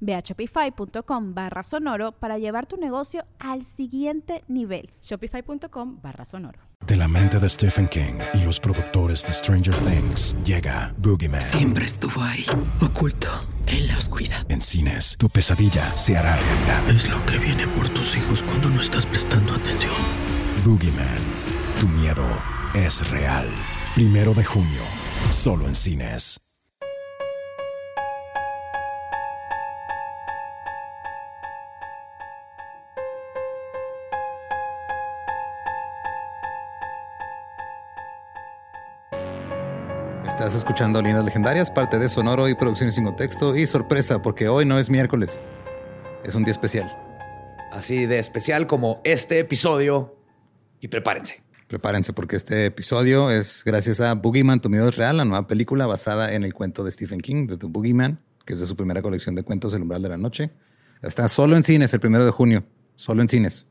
Ve a shopify.com barra sonoro para llevar tu negocio al siguiente nivel. Shopify.com barra sonoro. De la mente de Stephen King y los productores de Stranger Things llega Boogeyman. Siempre estuvo ahí, oculto en la oscuridad. En cines, tu pesadilla se hará realidad. Es lo que viene por tus hijos cuando no estás prestando atención. Boogeyman, tu miedo es real. Primero de junio, solo en cines. Estás escuchando Líneas Legendarias, parte de Sonoro y Producciones sin contexto. Y sorpresa, porque hoy no es miércoles. Es un día especial. Así de especial como este episodio. Y prepárense. Prepárense porque este episodio es gracias a Boogeyman, Tu miedo es real, la nueva película basada en el cuento de Stephen King, de The Boogeyman, que es de su primera colección de cuentos El umbral de la noche. Está solo en cines el primero de junio. Solo en cines.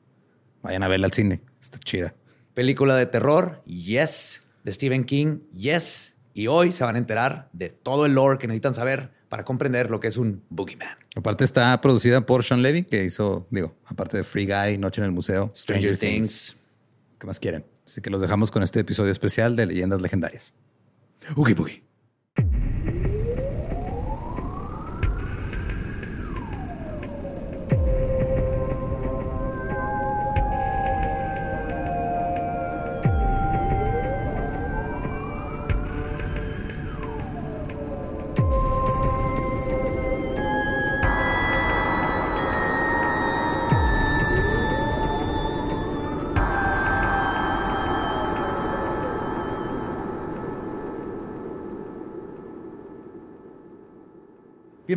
Vayan a verla al cine. Está chida. Película de terror, yes. De Stephen King, yes. Y hoy se van a enterar de todo el lore que necesitan saber para comprender lo que es un Boogeyman. Aparte está producida por Sean Levy, que hizo, digo, aparte de Free Guy, Noche en el Museo, Stranger, Things. ¿Qué más quieren? Así que los dejamos con este episodio especial de Leyendas Legendarias. Oogie Boogie.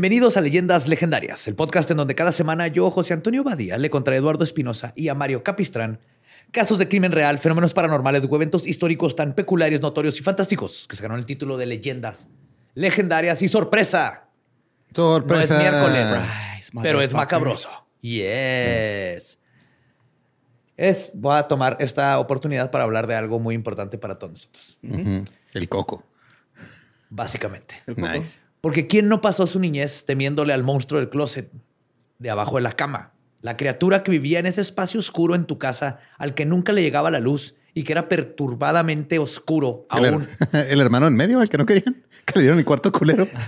Bienvenidos a Leyendas Legendarias, el podcast en donde cada semana yo, José Antonio Badía, le contra Eduardo Espinosa y a Mario Capistrán casos de crimen real, fenómenos paranormales o eventos históricos tan peculiares, notorios y fantásticos que se ganó el título de Leyendas Legendarias y sorpresa. Sorpresa. No es miércoles, pero es macabroso. Yes. Es, voy a tomar esta oportunidad para hablar de algo muy importante para todos nosotros. El coco. Básicamente. Nice. Porque ¿quién no pasó su niñez temiéndole al monstruo del closet de abajo de la cama? La criatura que vivía en ese espacio oscuro en tu casa, al que nunca le llegaba la luz y que era perturbadamente oscuro El, aún. her- el hermano en medio, el que no querían, que le dieron el cuarto culero.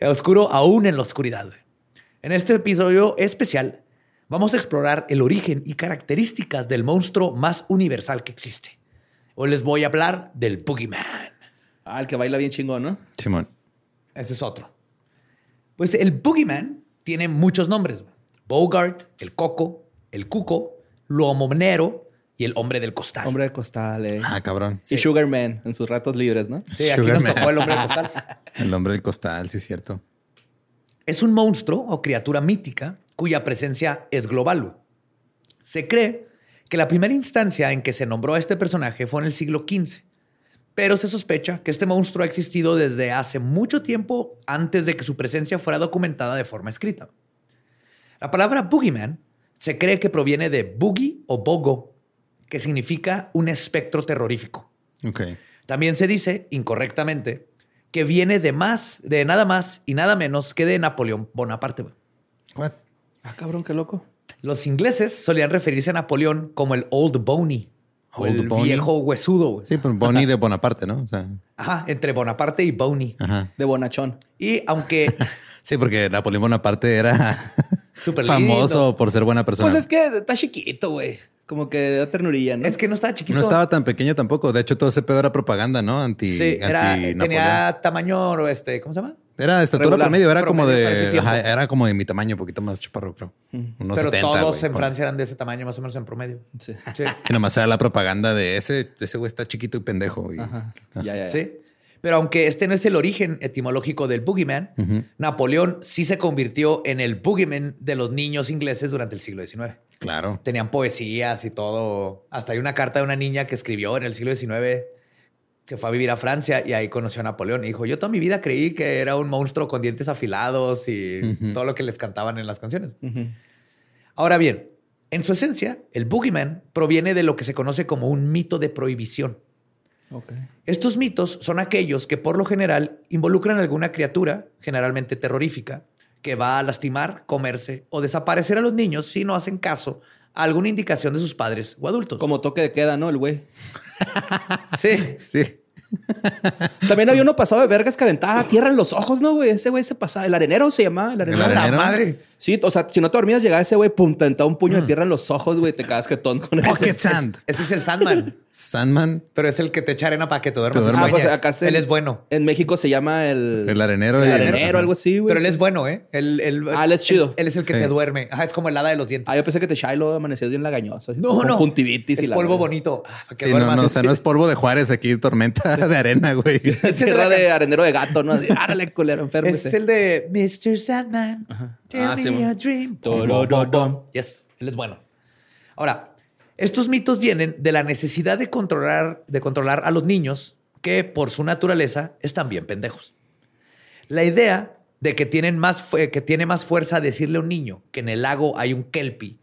oscuro aún en la oscuridad. En este episodio especial vamos a explorar el origen y características del monstruo más universal que existe. Hoy les voy a hablar del Boogeyman. Ah, el que baila bien chingón, ¿no? Simón. Ese es otro. Pues el Boogeyman tiene muchos nombres. Bogart, el Coco, el Cuco, Lomonero y el Hombre del Costal. Hombre de costal, eh. Ah, cabrón. Y Sugarman en sus ratos libres, ¿no? Sí, aquí nos tocó Man. el Hombre del Costal. El hombre del costal, sí es cierto. Es un monstruo o criatura mítica cuya presencia es global. Se cree que la primera instancia en que se nombró a este personaje fue en el siglo XV, pero se sospecha que este monstruo ha existido desde hace mucho tiempo antes de que su presencia fuera documentada de forma escrita. La palabra boogeyman se cree que proviene de boogie o bogo, que significa un espectro terrorífico. Ok. También se dice, incorrectamente, que viene de más, de nada más y nada menos que de Napoleón Bonaparte. What? Ah, cabrón, qué loco. Los ingleses solían referirse a Napoleón como el Old Boney, o Old el Boney. viejo huesudo. güey. Sí, pues Bonnie de Bonaparte, ¿no? O sea, Ajá, entre Bonaparte y Boney. ajá. De bonachón. Y aunque Sí, porque Napoleón Bonaparte era famoso por ser buena persona. Pues es que está chiquito, güey. Como que da ternurilla, ¿no? Es que no estaba chiquito. No estaba tan pequeño tampoco. De hecho, todo ese pedo era propaganda, ¿no? Anti, Sí, era, anti tenía tamaño, este, ¿cómo se llama? Era estatura regular, promedio, era como promedio de. ajá, era como de mi tamaño, un poquito más chaparro, creo. Unos Pero 70, todos en por- Francia eran de ese tamaño, más o menos en promedio. Sí. Sí. Y nomás era la propaganda de ese, ese güey está chiquito y pendejo. Y, Ajá. Ya, ya, ya. Sí. Pero aunque este no es el origen etimológico del boogeyman, Napoleón sí se convirtió en el boogeyman de los niños ingleses durante el siglo XIX. Claro. Tenían poesías y todo. Hasta hay una carta de una niña que escribió en el siglo XIX. Se fue a vivir a Francia y ahí conoció a Napoleón. Y dijo, yo toda mi vida creí que era un monstruo con dientes afilados y todo lo que les cantaban en las canciones. Ahora bien, en su esencia, el boogeyman proviene de lo que se conoce como un mito de prohibición. Estos mitos son aquellos que por lo general involucran a alguna criatura, generalmente terrorífica, que va a lastimar, comerse o desaparecer a los niños si no hacen caso a alguna indicación de sus padres o adultos. Como toque de queda, ¿no? El güey. Sí. Sí. También había uno pasado de vergas que aventaba tierra en los ojos, ¿no, güey? Ese güey se pasaba. El arenero se llamaba. El arenero. ¿El ¡La arenero? madre! Sí, o sea, si no te dormías, llegaba ese güey, pum, te aventaba un puño de tierra en los ojos, güey. Te quedas jetón con eso. Pocket Sand. Ese es el Sandman, Sandman. pero es el que te echa arena para que te duermas. Te duermas. Ah, pues acá se- Él es bueno. En México se llama el... El arenero. El arenero, algo así, güey. Pero él es bueno, ¿eh? Él, él- Ah, él es chido. Él, es el que Sí. te duerme. Ajá, es como el hada de los dientes. Ah, yo pensé que te Shiloh amanecías bien lagañoso. no, no. Conjuntivitis es y la polvo bonito. Ah, para que Sí, no, duermas. no, o sea, no es polvo de Juárez aquí, tormenta de arena, güey. Tierra de arenero de gato, ¿no? Así, árale, culero, enfermo. Es el de Mr. Sandman. Tell Ah, me sí, a man. dream. Torororón. Yes, él es bueno. Ahora, estos mitos vienen de la necesidad de controlar, de controlar a los niños que, por su naturaleza, están bien pendejos. La idea de que, tienen más que tiene más fuerza decirle a un niño que en el lago hay un kelpie,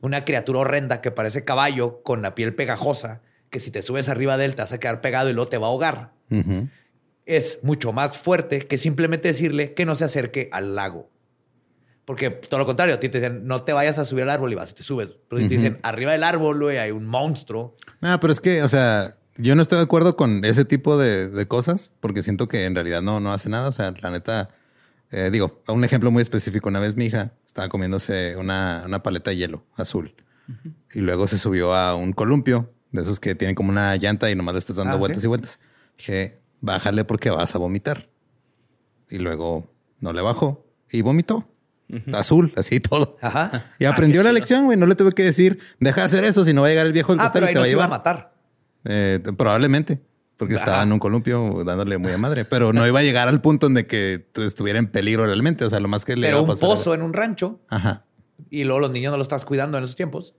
una criatura horrenda que parece caballo con la piel pegajosa, que si te subes arriba de él te vas a quedar pegado y luego te va a ahogar es mucho más fuerte que simplemente decirle que no se acerque al lago. Porque todo lo contrario, a ti te dicen, no te vayas a subir al árbol y vas y te subes. Pero te dicen, arriba del árbol, güey, hay un monstruo. No, pero es que, o sea, yo no estoy de acuerdo con ese tipo de, de cosas porque siento que en realidad no, no hace nada. O sea, la neta, eh, digo, un ejemplo muy específico. Una vez mi hija estaba comiéndose una, una paleta de hielo azul y luego se subió a un columpio de esos que tienen como una llanta y nomás le estás dando Ah, vueltas ¿sí? y vueltas. Dije, bájale porque vas a vomitar. Y luego no le bajó y vomitó. Azul, así y todo. Ajá. Y aprendió la lección, güey. No le tuve que decir, deja de hacer eso, si no va a llegar el viejo del Ah, pero y te no va a se iba a llevar. matar. Eh, probablemente, porque estaba en un columpio dándole muy a madre, pero no iba a llegar al punto en de que estuviera en peligro realmente. O sea, lo más que le Pero iba a un pozo en un rancho Ajá. y luego los niños no lo estás cuidando en esos tiempos.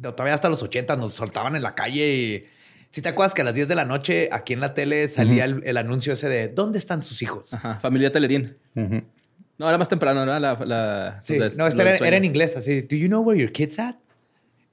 Todavía hasta los 80 nos soltaban en la calle y... Si te acuerdas que a las 10 de la noche aquí en la tele salía el, el anuncio ese de ¿Dónde están sus hijos? Ajá, familia Telerín. No, era más temprano, ¿no? La, la, Sí, la- no, del era, era en inglés, así. ¿Do you know where your kids at?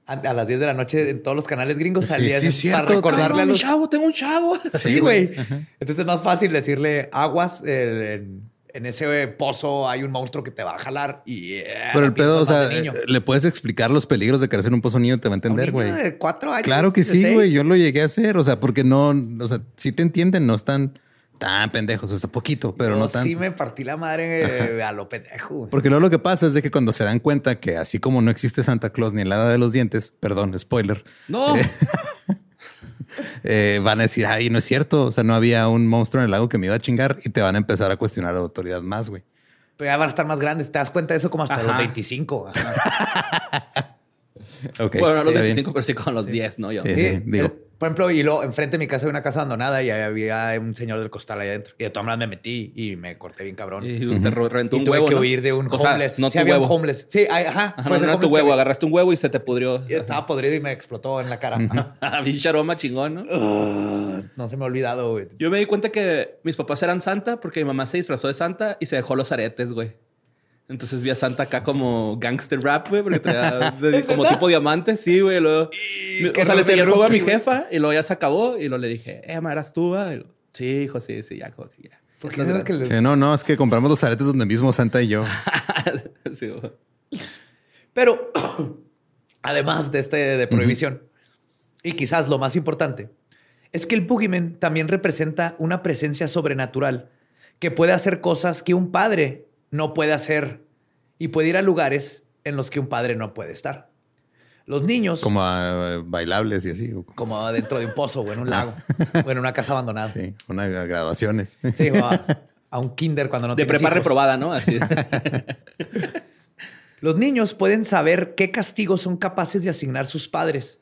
A, a las 10 de la noche en todos los canales gringos Sí, salía sí, para recordarle Tengo a los... chavo, tengo un chavo. Sí, güey. Entonces es más fácil decirle aguas, eh, en, en ese pozo hay un monstruo que te va a jalar y... eh, Pero el pedo, o sea, le puedes explicar los peligros de crecer en un pozo niño, te va a Un entender, güey. de cuatro años. Claro que sí, güey. Yo lo llegué a hacer. O sea, porque no, o sea, sí te entienden, no están tan pendejos, hasta poquito, pero Yo no tanto. sí me partí la madre eh, a lo pendejo. güey. Porque luego lo que pasa es de que cuando se dan cuenta que así como no existe Santa Claus ni el hada de los dientes, perdón, spoiler, No. eh, van a decir, ay, no es cierto. O sea, no había un monstruo en el lago que me iba a chingar y te van a empezar a cuestionar la autoridad más, güey. Pero ya van a estar más grandes. Te das cuenta de eso como hasta Ajá. los 25. Ajá. Ok, bueno, no los está bien. 25, pero sí con los 10, ¿no? Yo. Sí, Sí, sí, digo. el- por ejemplo, y luego enfrente de mi casa hay una casa abandonada y había un señor del costal ahí adentro. Y de todas maneras me metí y me corté bien cabrón. Y, Y te re- reventó un tuve huevo. que ¿no? huir de un O sea, homeless. no sí, tu había huevo. un homeless. Sí, ajá. Ajá, no, ese no, tu huevo. Agarraste un huevo y se te pudrió. y Estaba podrido y me explotó en la cara. Pinche aroma chingón, ¿no? No se me ha olvidado, güey. Yo me di cuenta que mis papás eran Santa porque mi mamá se disfrazó de Santa y se dejó los aretes, güey. Entonces vi a Santa acá como gangster rap, güey, porque traía de- como tipo diamante, sí, güey. Luego, qué o sea, le seguí el juego a mi güey. jefa y luego ya se acabó y luego le dije, eh, ma, ¿eras tú? va?" Y luego, sí, hijo, sí, sí, ya, como que ya. ¿Por qué es lo que le- Sí, no, no, es que compramos los aretes donde mismo Santa y yo. Sí, güey. Pero además de este de prohibición, y quizás lo más importante, es que el boogeyman también representa una presencia sobrenatural que puede hacer cosas que un padre no puede hacer y puede ir a lugares en los que un padre no puede estar. Los niños, como, Como ah, bailables y así. dentro de un pozo o en un lago o en una casa abandonada. Sí, Sí, una graduaciones. o a, a un kinder cuando no De prepa hijos. reprobada, ¿no? Así. Los niños pueden saber qué castigos son capaces de asignar sus padres,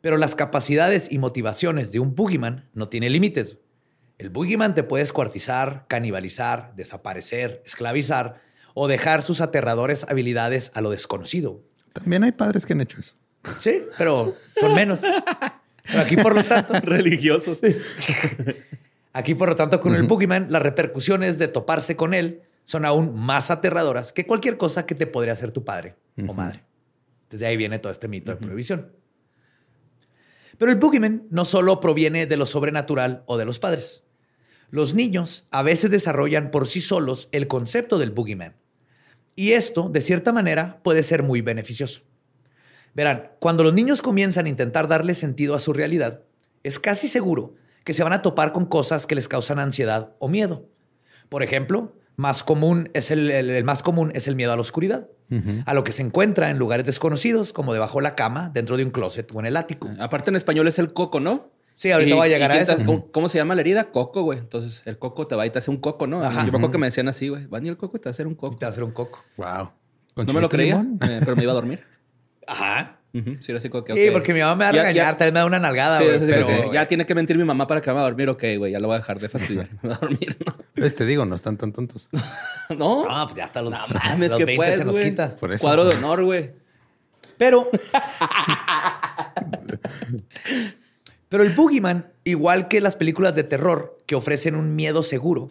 pero las capacidades y motivaciones de un boogeyman no tienen límites. El boogeyman te puede escuartizar, canibalizar, desaparecer, esclavizar o dejar sus aterradores habilidades a lo desconocido. También hay padres que han hecho eso. Sí, pero son menos. Pero aquí, por lo tanto, Religiosos. Aquí, por lo tanto, con el Boogeyman, las repercusiones de toparse con él son aún más aterradoras que cualquier cosa que te podría hacer tu padre o madre. Entonces de ahí viene todo este mito de prohibición. Pero el Boogeyman no solo proviene de lo sobrenatural o de los padres. Los niños a veces desarrollan por sí solos el concepto del Boogeyman. Y esto, de cierta manera, puede ser muy beneficioso. Verán, cuando los niños comienzan a intentar darle sentido a su realidad, es casi seguro que se van a topar con cosas que les causan ansiedad o miedo. Por ejemplo, más común es el, el- el más común es el miedo a la oscuridad, a lo que se encuentra en lugares desconocidos, como debajo de la cama, dentro de un closet o en el ático. Aparte en español es el coco, ¿no? Sí, ahorita voy a llegar a eso. te- ¿cómo, cómo se llama la herida? Coco, güey. Entonces el coco te va y te hace un coco, ¿no? Ajá. Yo me acuerdo que me decían así, güey. Van y el coco y te va a hacer un coco. Te va a hacer un coco. Wow. No me lo creía, eh, pero me iba a dormir. Ajá. Ujú, Sí, era así como que, Sí, porque mi mamá me va a Ya- regañar, ya- tal vez me da una nalgada, Sí, güey, sí, sí, pero sí. ya tiene que mentir mi mamá para que me vaya a dormir. Ok, güey, ya lo voy a dejar de fastidiar. Me voy a dormir, ¿no? Pues te digo, no están tan tontos. No, No, pues ya hasta los, mames, los que 20 puedes, se nos güey. quita. Por eso. Cuadro de honor, güey. Pero. Pero el Boogeyman, igual que las películas de terror que ofrecen un miedo seguro,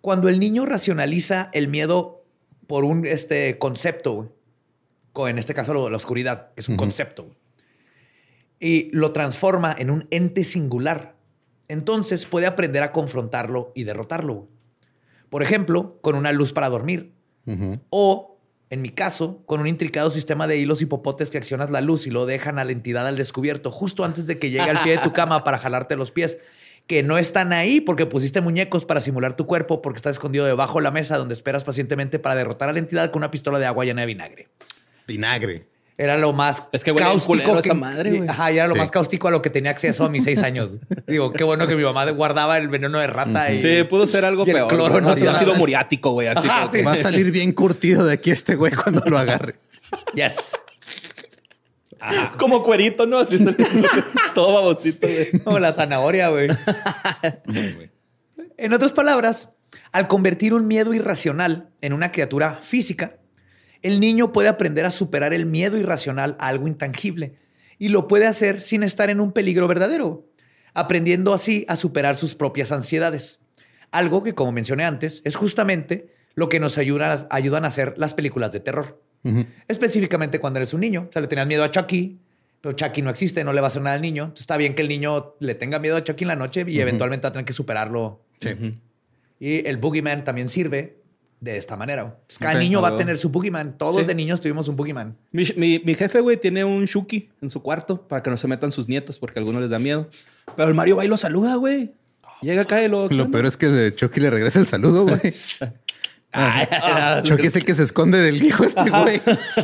cuando el niño racionaliza el miedo por un este, concepto, en este caso lo de la oscuridad, que es un concepto, y lo transforma en un ente singular, entonces puede aprender a confrontarlo y derrotarlo. Por ejemplo, con una luz para dormir, o, en mi caso, con un intricado sistema de hilos y popotes que accionas la luz y lo dejan a la entidad al descubierto justo antes de que llegue al pie de tu cama para jalarte los pies, que no están ahí porque pusiste muñecos para simular tu cuerpo porque estás escondido debajo de la mesa donde esperas pacientemente para derrotar a la entidad con una pistola de agua llena de vinagre. Vinagre. Era lo más Es que culero esa madre, güey. Ajá, era lo Sí. más cáustico a lo que tenía acceso a mis seis años. Digo, qué bueno que mi mamá guardaba el veneno de rata y... Sí, pudo ser algo el peor. cloro no ha sido muriático, güey. Así Ajá, sí. Va a salir bien curtido de aquí este güey cuando lo agarre. Yes. como cuerito, ¿no? Haciendo todo babosito, güey. Como la zanahoria, güey. En otras palabras, al convertir un miedo irracional en una criatura física, el niño puede aprender a superar el miedo irracional a algo intangible y lo puede hacer sin estar en un peligro verdadero, aprendiendo así a superar sus propias ansiedades. Algo que, como mencioné antes, es justamente lo que nos ayuda- ayudan a hacer las películas de terror. Específicamente cuando eres un niño. O sea, le tenías miedo a Chucky, pero Chucky no existe, no le va a hacer nada al niño. Entonces, está bien que el niño le tenga miedo a Chucky en la noche y eventualmente va a tener que superarlo. Sí. Y el Boogeyman también sirve de esta manera. Entonces, cada niño va a huevo. tener su Boogeyman. Todos Sí. de niños tuvimos un Boogeyman. Mi, mi- mi jefe, güey, tiene un Shuki en su cuarto para que no se metan sus nietos porque a algunos les da miedo. Pero el Mario va y lo saluda, güey. Llega acá y lo... ¿qué Lo peor es que de Chucky le regresa el saludo, güey. Chucky es el que se esconde del hijo este güey.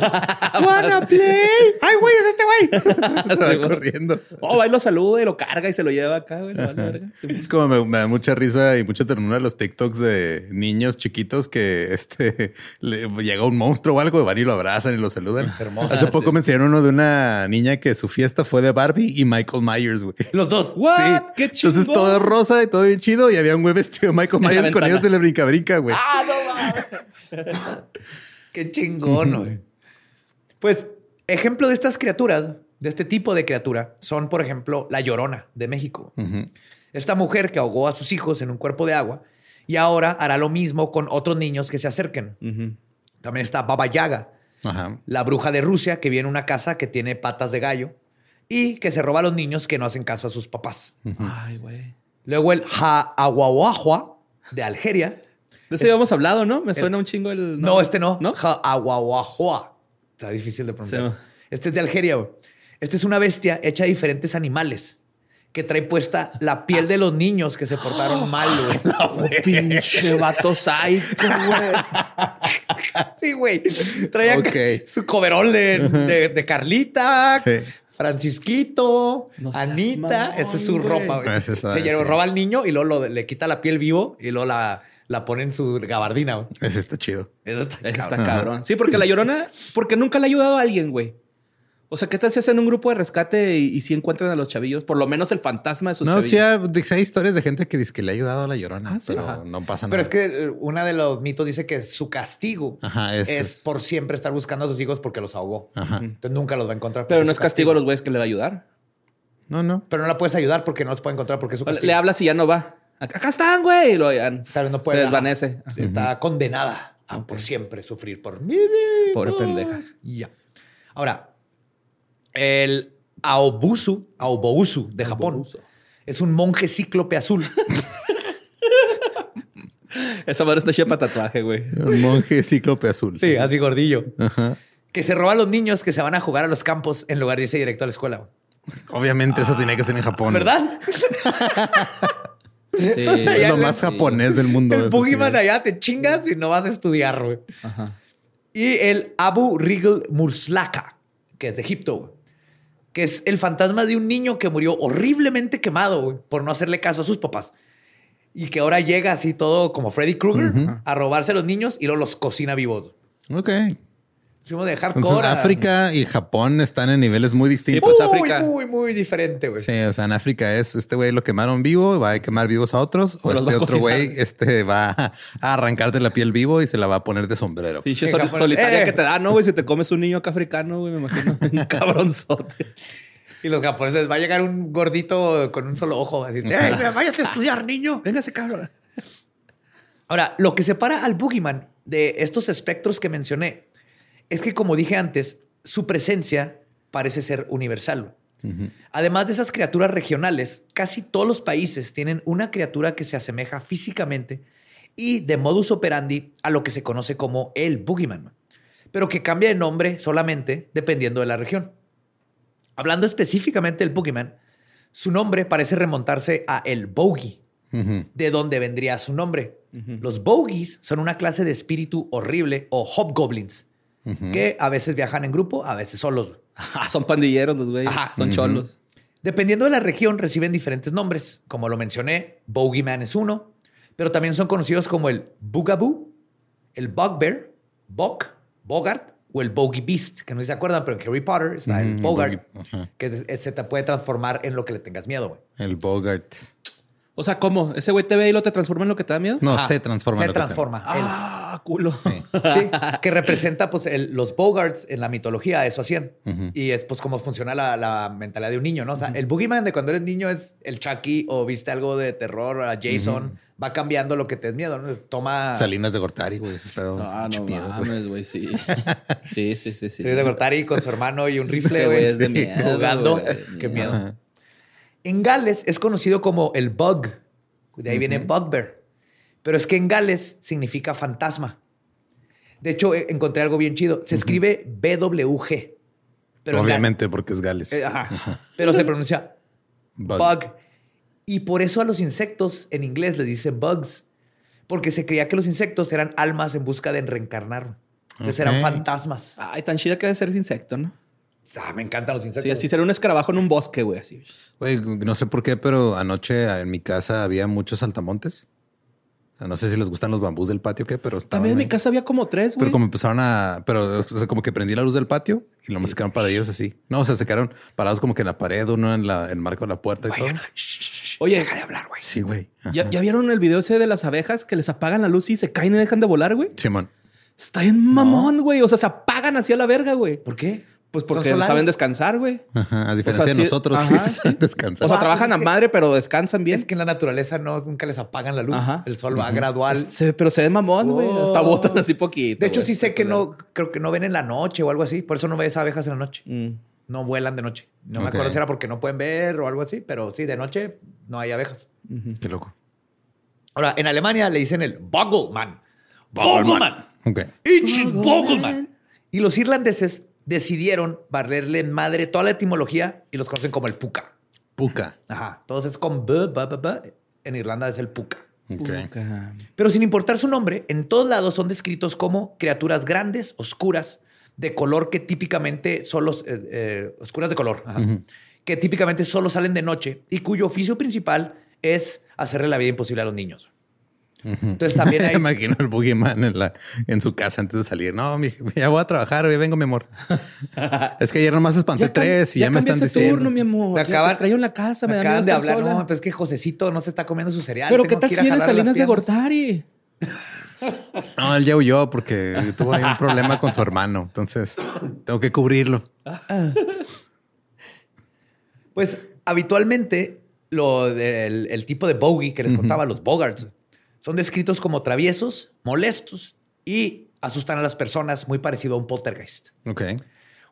¡Wanna play! ¡Ay, güey, es este güey! se va corriendo. Oh, va y lo saluda y lo carga y se lo lleva acá, güey. Sí. Es como me, me da mucha risa y mucha ternura los TikToks de niños chiquitos que este le- llega un monstruo o algo y van y lo abrazan y lo saludan. hermoso. Hace poco me enseñaron uno de una niña que su fiesta fue de Barbie y Michael Myers, güey. Los dos. What? ¡Qué chingón! Entonces todo rosa y todo bien chido y había un güey vestido de Michael Myers con ellos de la brinca brinca, güey. ¡Ah, no! ¡Qué chingón, güey! Pues, ejemplo de estas criaturas, de este tipo de criatura, son, por ejemplo, la Llorona de México. Esta mujer que ahogó a sus hijos en un cuerpo de agua y ahora hará lo mismo con otros niños que se acerquen. También está Baba Yaga, Ajá. la bruja de Rusia que vive en una casa que tiene patas de gallo y que se roba a los niños que no hacen caso a sus papás. Ay, güey. Luego el Ha'ahuahuahua de Algeria. De ese habíamos hablado, ¿no? Me suena un chingo el... No, este no. ¿No? Ha'ahuahuahua. Está difícil de pronunciar. Sí. Este es de Algeria. güey. Este es una bestia hecha de diferentes animales que trae puesta la piel de los niños que se portaron mal, güey. Pinche vato psycho, güey. Sí, güey. Traía su coverol de, de- de Carlita, Sí. Francisquito, No Anita. Esa es su ropa, güey. Es- Se lleva- sí. roba al niño y luego lo- le quita la piel vivo y luego la, la pone en su gabardina, güey. Ese está chido. Eso está Ese está cabrón. cabrón. Sí, porque la llorona, porque nunca le ha ayudado a alguien, güey. O sea, ¿qué tal si hacen un grupo de rescate y, y si encuentran a los chavillos? Por lo menos el fantasma de sus No, chavillos. sí, hay, historias de gente que dice que le ha ayudado a la llorona, Ah, sí. pero Ajá. no pasa Pero nada. es que eh, una de los mitos dice que su castigo Ajá, es- por siempre estar buscando a sus hijos porque los ahogó. Ajá. Entonces nunca los va a encontrar. Pero no es su castigo a los güeyes que le va a ayudar. No, no. Pero no la puedes ayudar porque no los puede encontrar porque es su Le, castigo. le hablas y ya no va. Acá están, güey. Y lo vez no puede. se ajá. desvanece. Está condenada a por siempre sufrir por mí. Pobre pendeja. Ya. Ahora, el Aobusu, Aobousu de Japón, Aobousu. es un monje cíclope azul. Esa madre está hecha para tatuaje, güey. Un monje cíclope azul. sí, así gordillo. Ajá. Que se roba a los niños que se van a jugar a los campos en lugar de irse directo a la escuela. Obviamente eso tenía que ser en Japón. ¿Verdad? Sí. Es lo más japonés del mundo. El Boogeyman sí. allá te chingas y no vas a estudiar, güey. Ajá. Y el Abu Rigel Murslaka, que es de Egipto, güey. Que es el fantasma de un niño que murió horriblemente quemado, güey, por no hacerle caso a sus papás. Y que ahora llega así todo como Freddy Krueger a robarse a los niños y luego los cocina vivos. Ok. Fuimos de Entonces, hardcore. a- África y Japón están en niveles muy distintos. pues, muy, África. muy, muy diferente, güey. Sí, o sea, en África es este güey lo quemaron vivo, va a quemar vivos a otros, o este otro güey este, va a arrancarte la piel vivo y se la va a poner de sombrero. En sol- Japón. solitaria Eh. que te da, ¿no, güey? Si te comes un niño acá africano, güey, me imagino. Un cabronzote. Y los japoneses, va a llegar un gordito con un solo ojo, así, ¡Ey, váyase a estudiar, niño! Véngase, cabrón. Ahora, lo que separa al Boogeyman de estos espectros que mencioné es que, como dije antes, su presencia parece ser universal. Además de esas criaturas regionales, casi todos los países tienen una criatura que se asemeja físicamente y de modus operandi a lo que se conoce como el Boogeyman, pero que cambia de nombre solamente dependiendo de la región. Hablando específicamente del Boogeyman, su nombre parece remontarse a el Bogey, de donde vendría su nombre. Los bogies son una clase de espíritu horrible o hobgoblins, que a veces viajan en grupo, a veces solos. Son pandilleros los güeyes. Ajá. Son cholos. Dependiendo de la región, reciben diferentes nombres. Como lo mencioné, Bogeyman es uno, pero también son conocidos como el Bugaboo, el Bugbear, Bog, Bogart o el Bogey Beast, que no sé si se acuerdan, pero en Harry Potter está el Bogart, Bogey, que se te puede transformar en lo que le tengas miedo. güey. El Bogart. O sea, ¿cómo? ¿Ese güey te ve y lo te transforma en lo que te da miedo? No, Ajá. se transforma. en Se lo que te- transforma. Ah, culo. Sí, que representa pues el- los Bogarts en la mitología, eso hacían. Y es pues cómo funciona la, la mentalidad de un niño, ¿no? O sea, el boogeyman de cuando eres niño es el Chucky o viste algo de terror, a Jason, va cambiando lo que te es miedo, ¿no? Toma... Salinas de Gortari, güey, ese pedo. Ah, no miedo, güey. mames, güey, sí. Sí, sí, sí, sí. Sí, de Gortari con su hermano y un rifle, güey. es de Sí, miedo, Jugando. Qué miedo. Ajá. En Gales es conocido como el bug. De ahí viene bugbear. Pero es que en Gales significa fantasma. De hecho, eh, encontré algo bien chido. Se escribe BWG. Pero Obviamente, porque es Gales. Eh, ajá. Pero se pronuncia Bug. bug. Y por eso a los insectos en inglés les dicen bugs. Porque se creía que los insectos eran almas en busca de reencarnar. Entonces eran Ok. fantasmas. Ay, tan chida que debe ser ese insecto, ¿no? Ah, me encantan los insectos. Sí, así será un escarabajo en un bosque, güey, así. Güey, no sé por qué, pero anoche en mi casa había muchos saltamontes. O sea, no sé si les gustan los bambús del patio o qué, pero estaban También en mi casa había como tres, güey. Pero como empezaron a... Pero o sea, como que prendí la luz del patio y lo se quedaron para ellos así. No, o sea, se quedaron parados como que en la pared, uno en la, en el marco de la puerta y todo. Oye, deja de hablar, güey. Sí, güey. ¿Ya, Ajá. ¿Ya vieron el video ese de las abejas que les apagan la luz y se caen y dejan de volar, güey? Simón. Está en mamón, güey. O sea, se apagan hacia la verga, güey. ¿Por qué? Pues ¿Son porque no saben descansar, güey. Ajá, a diferencia sea, de nosotros, ajá, sí, sí. saben descansar. O sea, Ah, trabajan pues a madre, pero descansan bien. Es que en la naturaleza no, nunca les apagan la luz. Ajá. El sol va gradual. Se- pero se ven mamón, güey. Oh. Hasta botan así poquito. De hecho, sí sé que no, creo que no ven en la noche o algo así. Por eso no ves abejas en la noche. Mm. No vuelan de noche. No me acuerdo si era porque no pueden ver o algo así, pero sí, de noche no hay abejas. Qué loco. Ahora, en Alemania le dicen el Bogelman. Bogelman. Ok. Ich Bogelman. Y los irlandeses decidieron barrerle en madre toda la etimología y los conocen como el Puka. Puka. Ajá. Todos es con B, B, B, B. En Irlanda es el puka. Ok. Puka. Pero sin importar su nombre, en todos lados son descritos como criaturas grandes, oscuras, de color que típicamente solo, eh, eh, oscuras de color, ajá, que típicamente solo salen de noche y cuyo oficio principal es hacerle la vida imposible a los niños. Entonces también Me hay... imagino el boogeyman en, la, en su casa antes de salir. No, mi, ya voy a trabajar, hoy vengo, mi amor. es que ayer nomás espanté tres y ya, me están diciendo. turno, mi amor. Me Ya acaban, en la casa. Me, me acaban de hablar. sola. No, pues es que Josecito no se está comiendo su cereal. Pero ¿qué tal si viene Salinas de. Gortari? No, él ya huyó porque tuvo ahí un problema con su hermano. Entonces tengo que cubrirlo. Pues habitualmente lo del el tipo de bogey que les contaba, los bogarts, son descritos como traviesos, molestos y asustan a las personas, muy parecido a un poltergeist. Ok.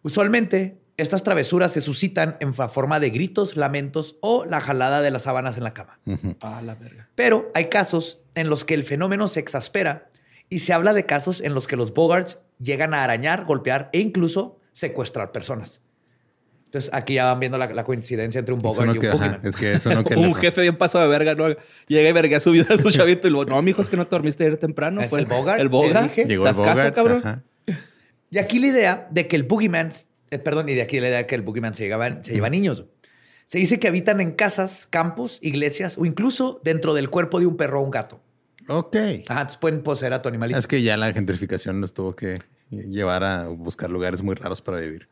Usualmente, estas travesuras se suscitan en forma de gritos, lamentos o la jalada de las sábanas en la cama. Ah, la verga. Pero hay casos en los que el fenómeno se exaspera y se habla de casos en los que los bogarts llegan a arañar, golpear e incluso secuestrar personas. Entonces aquí ya van viendo la, la coincidencia entre un no y un que, ajá, es que eso no que Un jefe bien pasado de verga, ¿no? Llega y verga su vida a su chavito y luego, no, mijo, es que no te dormiste ayer temprano. ¿Es Fue el Bogart? El ¿Te Bogart. dije? llegó el ¿Te das caso, Bogart. cabrón? ajá. Y aquí la idea de que el boogeyman, eh, perdón, y de aquí la idea de que el boogeyman se, llegaba- se lleva niños. Se dice que habitan en casas, campos, iglesias o incluso dentro del cuerpo de un perro o un gato. Ok. Ajá, entonces pueden poseer a tu animalito. Es que ya la gentrificación nos tuvo que llevar a buscar lugares muy raros para vivir.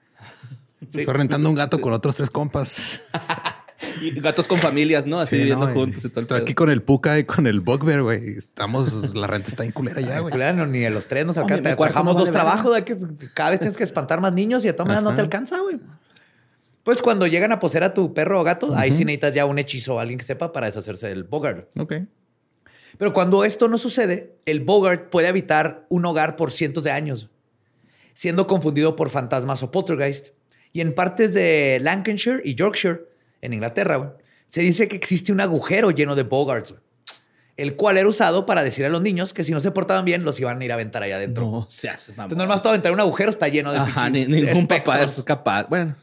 Estoy rentando un gato con otros tres compas. Y gatos con familias, ¿no? Así Sí, viviendo no, juntos y todo el Estoy aquí con el Puka y con el Bugbear, güey. Estamos, la renta está en culera ya, güey. Claro, ni a los tres nos Hombre, alcanza. cuarto Trabajamos no dos trabajos, de que cada vez tienes que espantar más niños y de todas maneras no te alcanza, güey. Pues cuando llegan a poseer a tu perro o gato, ahí sí necesitas ya un hechizo, alguien que sepa para deshacerse del Bogart. Ok. Pero cuando esto no sucede, el Bogart puede habitar un hogar por cientos de años, siendo confundido por fantasmas o poltergeist. Y en partes de Lancashire y Yorkshire, en Inglaterra, güey, se dice que existe un agujero lleno de Bogarts, güey, el cual era usado para decir a los niños que si no se portaban bien, los iban a ir a aventar allá adentro. No seas mamón. Entonces, nomás todo aventar un agujero está lleno de Ajá, ni, ningún papá es capaz. Bueno,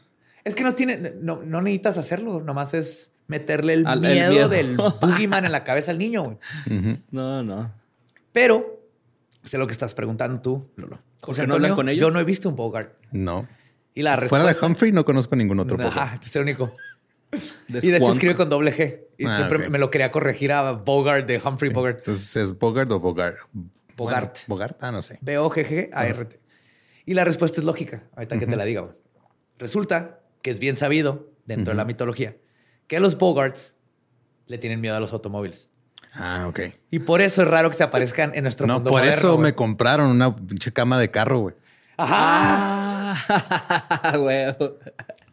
Es que no tiene, no, no necesitas hacerlo, nomás es meterle el, Al- el miedo, del boogeyman en la cabeza al niño. güey. no, no. Pero sé lo que estás preguntando tú, Lolo. ¿Por qué no hablan con ellos? Yo no he visto un Bogart. No. Y la Fuera de respuesta... Humphrey no conozco ningún otro Ajá, este es el único. Y de hecho escribe con doble G. Y Ah, siempre ok. me lo quería corregir a Bogart de Humphrey Bogart. Entonces, ¿es Bogart o Bogart? Bogart. Bueno, Bogart, ah, no sé. B-O-G-G-A-R-T. Y la respuesta es lógica. Ahorita que te la diga. Resulta que es bien sabido dentro de la mitología que los Bogarts le tienen miedo a los automóviles. Ah, ok. Y por eso es raro que se aparezcan en nuestro No, mundo por moderno, eso güey. me compraron una pinche cama de carro, güey. Ajá. Ah, güey.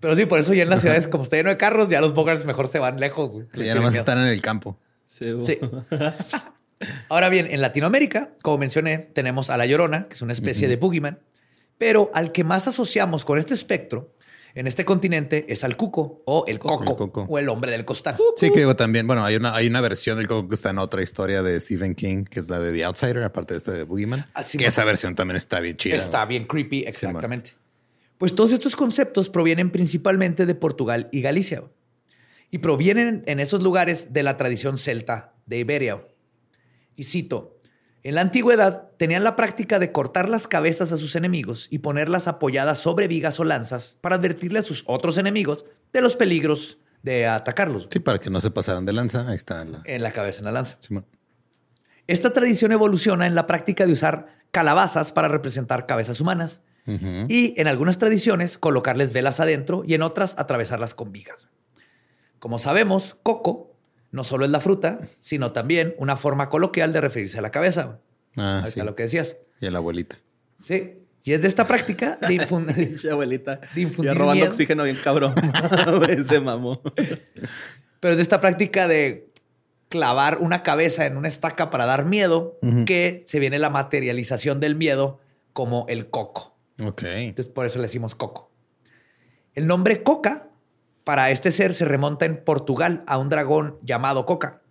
Pero sí, por eso ya en las ciudades, como está lleno de carros, ya los Bogarts mejor se van lejos. güey. Que Les ya nomás están en el campo. Sí. Sí. Ahora bien, en Latinoamérica, como mencioné, tenemos a la Llorona, que es una especie de boogeyman, pero al que más asociamos con este espectro en este continente es al cuco o el coco, El coco. o el hombre del costal. Sí, que digo también, bueno, hay una, hay una versión del Coco que está en otra historia de Stephen King, que es la de The Outsider, aparte de este de Boogeyman. Así que me- esa versión también está bien chida. Está bien creepy, exactamente. Pues todos estos conceptos provienen principalmente de Portugal y Galicia. Y provienen en esos lugares de la tradición celta de Iberia. Y cito, en la antigüedad tenían la práctica de cortar las cabezas a sus enemigos y ponerlas apoyadas sobre vigas o lanzas para advertirle a sus otros enemigos de los peligros de atacarlos. Sí, para que no se pasaran de lanza. Ahí está. La... En la cabeza, en la lanza. Esta tradición evoluciona en la práctica de usar calabazas para representar cabezas humanas Y en algunas tradiciones colocarles velas adentro y en otras atravesarlas con vigas. Como sabemos, coco no solo es la fruta, sino también una forma coloquial de referirse a la cabeza. Ah, Ahorita sí. lo que decías. Y a la abuelita. Sí. Y es de esta práctica de infundir. Abuelita. De infundir Ya robando miedo. oxígeno bien cabrón. Güey, Se mamó. pero es de esta práctica de clavar una cabeza en una estaca para dar miedo, que se viene la materialización del miedo como el coco. Ok. Entonces, por eso le decimos coco. El nombre coca para este ser se remonta en Portugal a un dragón llamado coca,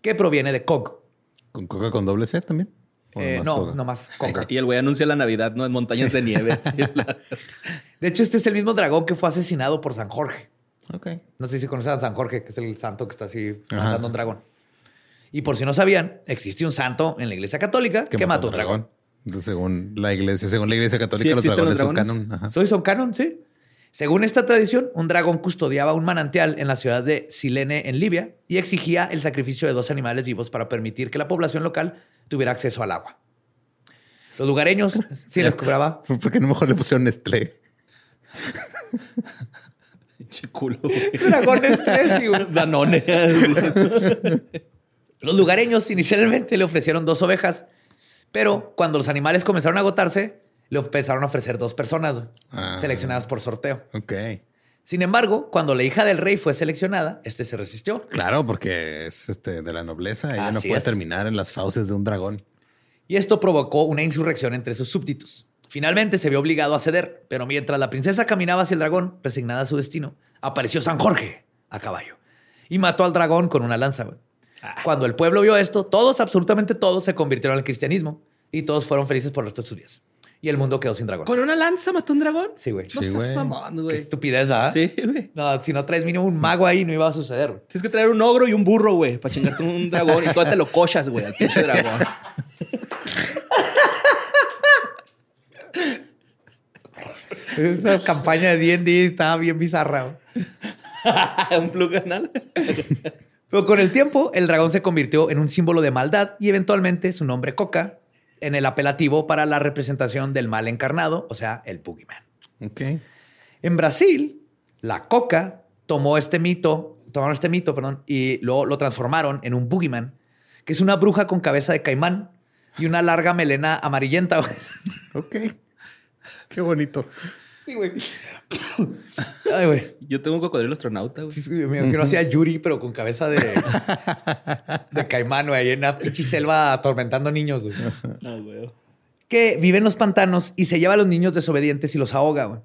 que proviene de cog. ¿Con coca con doble C también? ¿O Eh, nomás no, coca? no más coca. Y el güey anuncia la Navidad, ¿no? En montañas de nieve. De hecho, este es el mismo dragón que fue asesinado por San Jorge. Ok. No sé si conocen a San Jorge, que es el santo que está así Ajá. matando a un dragón. Y por si no sabían, existe un santo en la iglesia católica que, mata a un dragón. Entonces, según la iglesia, según la iglesia católica, Sí los dragones los son canon. Ajá. Soy son canon, sí. Según esta tradición, un dragón custodiaba un manantial en la ciudad de Silene, en Libia, y exigía el sacrificio de dos animales vivos para permitir que la población local tuviera acceso al agua. Los lugareños sí les cobraba. ¿Por qué no mejor le pusieron Nestlé? Pinche culo, güey. Dragones tres y un- Danone. Los lugareños inicialmente le ofrecieron dos ovejas, pero cuando los animales comenzaron a agotarse, le empezaron a ofrecer dos personas Ah. seleccionadas por sorteo. Ok. Sin embargo, cuando la hija del rey fue seleccionada, este se resistió. Claro, porque es este, de la nobleza. Ella no puede es. terminar en las fauces de un dragón. Y esto provocó una insurrección entre sus súbditos. Finalmente se vio obligado a ceder, pero mientras la princesa caminaba hacia el dragón, resignada a su destino, apareció San Jorge a caballo y mató al dragón con una lanza. Cuando el pueblo vio esto, todos, absolutamente todos, se convirtieron al cristianismo y todos fueron felices por el resto de sus vidas. Y el mundo quedó sin dragón. ¿Con una lanza mató un dragón? Sí, güey. No Sí, seas güey. mamón, Qué güey. estupidez, ¿ah? Sí, güey. No, si no traes mínimo un mago ahí, no iba a suceder. Tienes que traer un ogro y un burro, güey, para chingarte un dragón. Y tú te lo cochas, güey, al pinche dragón. Esa campaña de D&D estaba bien bizarra. güey. un plug anal. Pero con el tiempo, el dragón se convirtió en un símbolo de maldad y eventualmente su nombre Coca en el apelativo para la representación del mal encarnado, o sea, el Boogeyman. Ok. En Brasil, la Coca tomó este mito, tomaron este mito, perdón, y lo, lo transformaron en un Boogeyman, que es una bruja con cabeza de caimán y una larga melena amarillenta. Ok. Qué bonito. Sí, güey. Ay, güey. Yo tengo un cocodrilo astronauta, güey. Sí, sí, Me imagino así a Yuri, pero con cabeza de, de caimán, güey, en una pinche selva atormentando niños, güey. No, güey. Que vive en los pantanos y se lleva a los niños desobedientes y los ahoga, güey.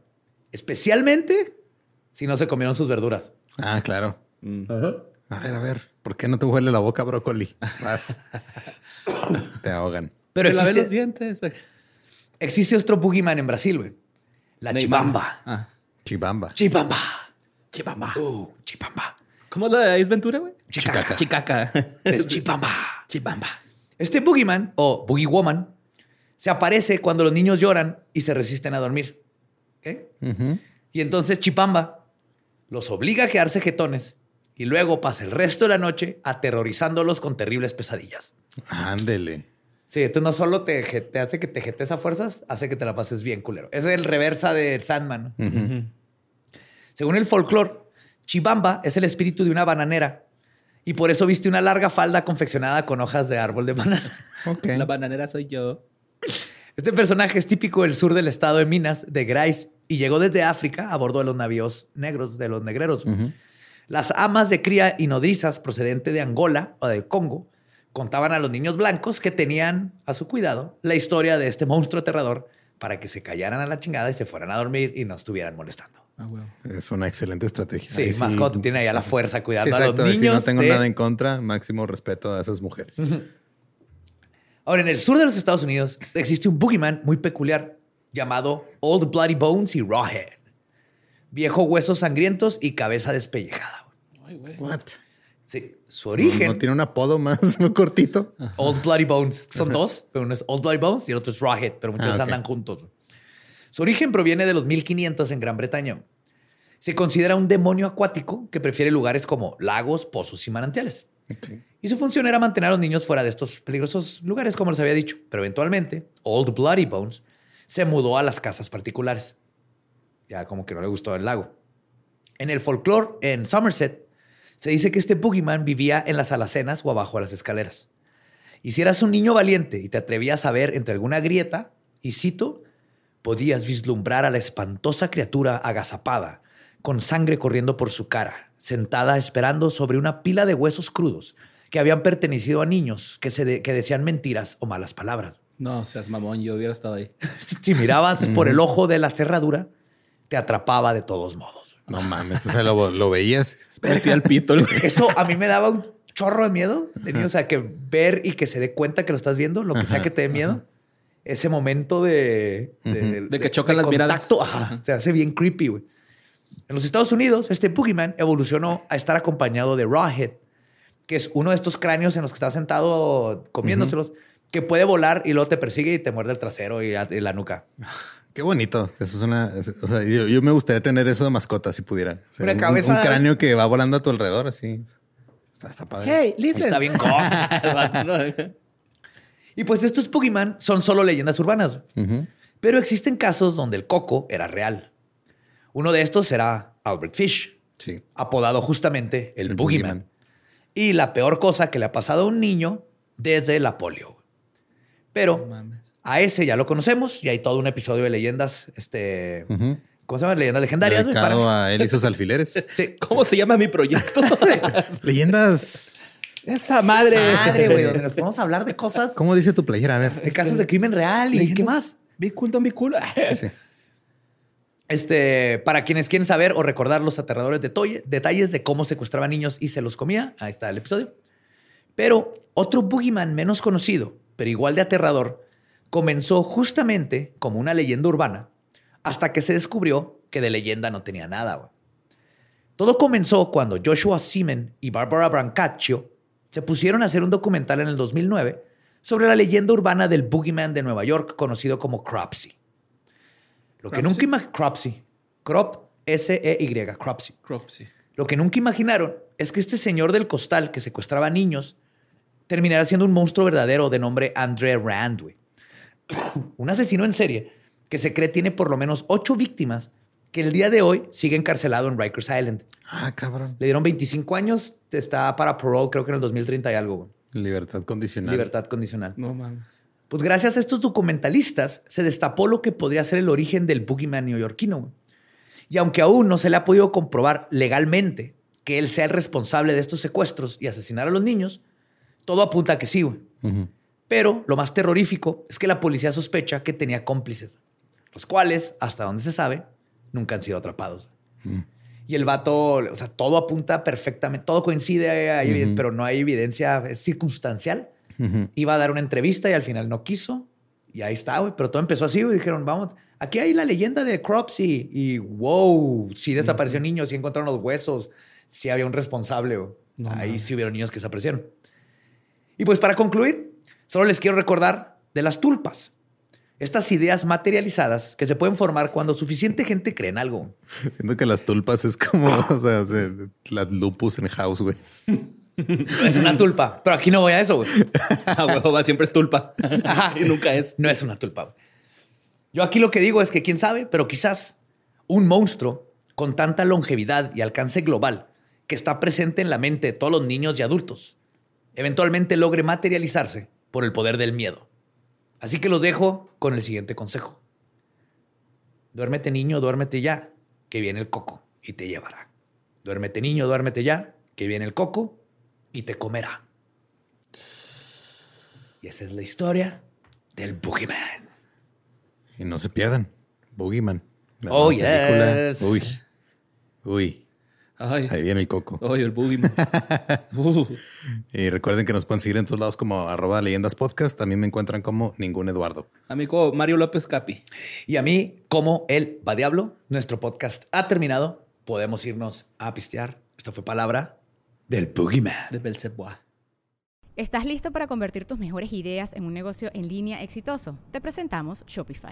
Especialmente si no se comieron sus verduras. Ah, claro. Mm. A ver, a ver. ¿Por qué no te huele la boca brócoli? Vas. te ahogan. Pero Te lavé los existe, dientes. existe otro boogeyman en Brasil, güey. La chibamba. Ah. Chibamba. Chibamba. Chibamba. Uh, chibamba. ¿Cómo es la de Ace Ventura, güey? Chicaca. Chicaca. Es chibamba. Chibamba. Este boogeyman o boogie woman se aparece cuando los niños lloran y se resisten a dormir. ¿Ok? Ujú. Y entonces Chipamba los obliga a quedarse jetones y luego pasa el resto de la noche aterrorizándolos con terribles pesadillas. Ándele. Sí, entonces no solo te, te hace que te jetes a fuerzas, hace que te la pases bien, culero. Eso es el reversa de Sandman. ¿no? Según el folclore, Chibamba es el espíritu de una bananera y por eso viste una larga falda confeccionada con hojas de árbol de banana. La bananera soy yo. Este personaje es típico del sur del estado de Minas, de Grais, y llegó desde África a bordo de los navíos negros, de los negreros. Las amas de cría y nodrizas procedente de Angola o de Congo contaban a los niños blancos que tenían a su cuidado la historia de este monstruo aterrador para que se callaran a la chingada y se fueran a dormir y no estuvieran molestando. Ah. Es una excelente estrategia. Sí, más cuando tiene ahí a la fuerza Sí, cuidando a los niños. Si no tengo de- nada en contra, máximo respeto a esas mujeres. Ahora, en el sur de los Estados Unidos existe un boogeyman muy peculiar llamado Old Bloody Bones y Rawhead. Viejo huesos sangrientos y cabeza despellejada. güey. What? Sí, su ¿No, origen. no tiene un apodo más muy cortito? Old Bloody Bones. Son dos, pero uno es Old Bloody Bones y el otro es Rawhead, pero muchos Ah, andan juntos. Su origen proviene de los 1500 en Gran Bretaña. Se considera un demonio acuático que prefiere lugares como lagos, pozos y manantiales. Y su función era mantener a los niños fuera de estos peligrosos lugares, como les había dicho. Pero eventualmente, Old Bloody Bones se mudó a las casas particulares. Ya como que no le gustó el lago. En el folclore, en Somerset, se dice que este boogeyman vivía en las alacenas o abajo de las escaleras. Y si eras un niño valiente y te atrevías a ver entre alguna grieta, y cito, podías vislumbrar a la espantosa criatura agazapada, con sangre corriendo por su cara, sentada esperando sobre una pila de huesos crudos que habían pertenecido a niños que, se de- que decían mentiras o malas palabras. No, seas mamón, yo hubiera estado ahí. Si mirabas por el ojo de la cerradura, te atrapaba de todos modos. No mames. O sea, lo, lo veías. Metí al pito. el. Eso a mí me daba un chorro de miedo. niño. O sea, que ver y que se dé cuenta que lo estás viendo, lo que sea que te dé miedo. Ese momento de... De, De que chocan las miradas. contacto, ajá, Se hace bien creepy, güey. En los Estados Unidos, este Boogeyman evolucionó a estar acompañado de Rawhead, que es uno de estos cráneos en los que está sentado comiéndoselos, que puede volar y luego te persigue y te muerde el trasero y, la- y la nuca. Qué bonito. Eso es una. o sea, yo, yo me gustaría tener eso de mascota si pudiera. O sea, Una un- cabeza- Un, cráneo que va volando a tu alrededor, así. Está, está padre. Hey, listen. Está bien cool. Y pues estos Boogeyman son solo leyendas urbanas. Pero existen casos donde el coco era real. Uno de estos será Albert Fish, Sí. apodado justamente el, El Boogeyman. Y la peor cosa que le ha pasado a un niño desde la polio. Pero a ese ya lo conocemos y hay todo un episodio de leyendas, este, Ujú. ¿cómo se llama? Leyendas legendarias. Dedicado para- a él y sus alfileres. Sí. ¿Cómo se llama mi proyecto? Leyendas. Esa madre. Madre, güey, donde nos podemos hablar de cosas, ¿Cómo dice tu playera? A ver. de casos de crimen real y qué más. Be cool, don't be cool. Sí. Este, para quienes quieren saber o recordar los aterradores detolle- detalles de cómo secuestraba niños y se los comía, ahí está el episodio. Pero otro boogeyman menos conocido, pero igual de aterrador, comenzó justamente como una leyenda urbana hasta que se descubrió que de leyenda no tenía nada. güey. Todo comenzó cuando Joshua Seaman y Barbara Brancaccio se pusieron a hacer un documental en el 2009 sobre la leyenda urbana del boogeyman de Nueva York conocido como Cropsy. Lo que nunca imaginaron, Cropsy, Crop, S-E-Y, Cropsy. Cropsy. Lo que nunca imaginaron es que este señor del costal que secuestraba niños terminará siendo un monstruo verdadero de nombre André Rand, güey. un asesino en serie que se cree tiene por lo menos ocho víctimas que el día de hoy sigue encarcelado en Rikers Island. Ah, cabrón. Le dieron 25 años, está para parole, creo que en el 2030 y algo, güey. Libertad condicional. Libertad condicional. No mames. Pues gracias a estos documentalistas se destapó lo que podría ser el origen del boogeyman neoyorquino. güey. Y aunque aún no se le ha podido comprobar legalmente que él sea el responsable de estos secuestros y asesinar a los niños, todo apunta a que sí. güey. Ujú. Pero lo más terrorífico es que la policía sospecha que tenía cómplices, los cuales, hasta donde se sabe, nunca han sido atrapados. Y el vato, o sea, todo apunta perfectamente, todo coincide, hay pero no hay evidencia es circunstancial. Iba a dar una entrevista y al final no quiso. Y ahí está, güey. Pero todo empezó así, güey. Dijeron, vamos, aquí hay la leyenda de Cropsy. Y wow, sí desapareció niños, sí encontraron los huesos, sí había un responsable. güey. ahí sí hubieron niños que desaparecieron. Y pues para concluir, solo les quiero recordar de las tulpas. Estas ideas materializadas que se pueden formar cuando suficiente gente cree en algo. Siento que las tulpas es como o sea, las lupus en house, güey. Es una tulpa, pero aquí no voy a eso, güey. A huevo, va, siempre es tulpa. y nunca es. No es una tulpa. güey. Yo aquí lo que digo es que quién sabe, pero quizás un monstruo con tanta longevidad y alcance global que está presente en la mente de todos los niños y adultos, eventualmente logre materializarse por el poder del miedo. Así que los dejo con el siguiente consejo. Duérmete niño, duérmete ya, que viene el coco y te llevará. Duérmete niño, duérmete ya, que viene el coco y te comerá. Y esa es la historia del Boogeyman. Y no se pierdan. Boogeyman. La Oh, película. yes. Uy. Uy. Ay, Ahí viene el coco. ay, el boogeyman. Uh. Y recuerden que nos pueden seguir en todos lados como arroba leyendas podcast. También me encuentran como ningún Eduardo. Amigo Mario López Capi. Y a mí, como el va diablo, nuestro podcast ha terminado. Podemos irnos a pistear. Esta fue palabra del Boogeyman. De Belzebua. ¿Estás listo para convertir tus mejores ideas en un negocio en línea exitoso? Te presentamos Shopify.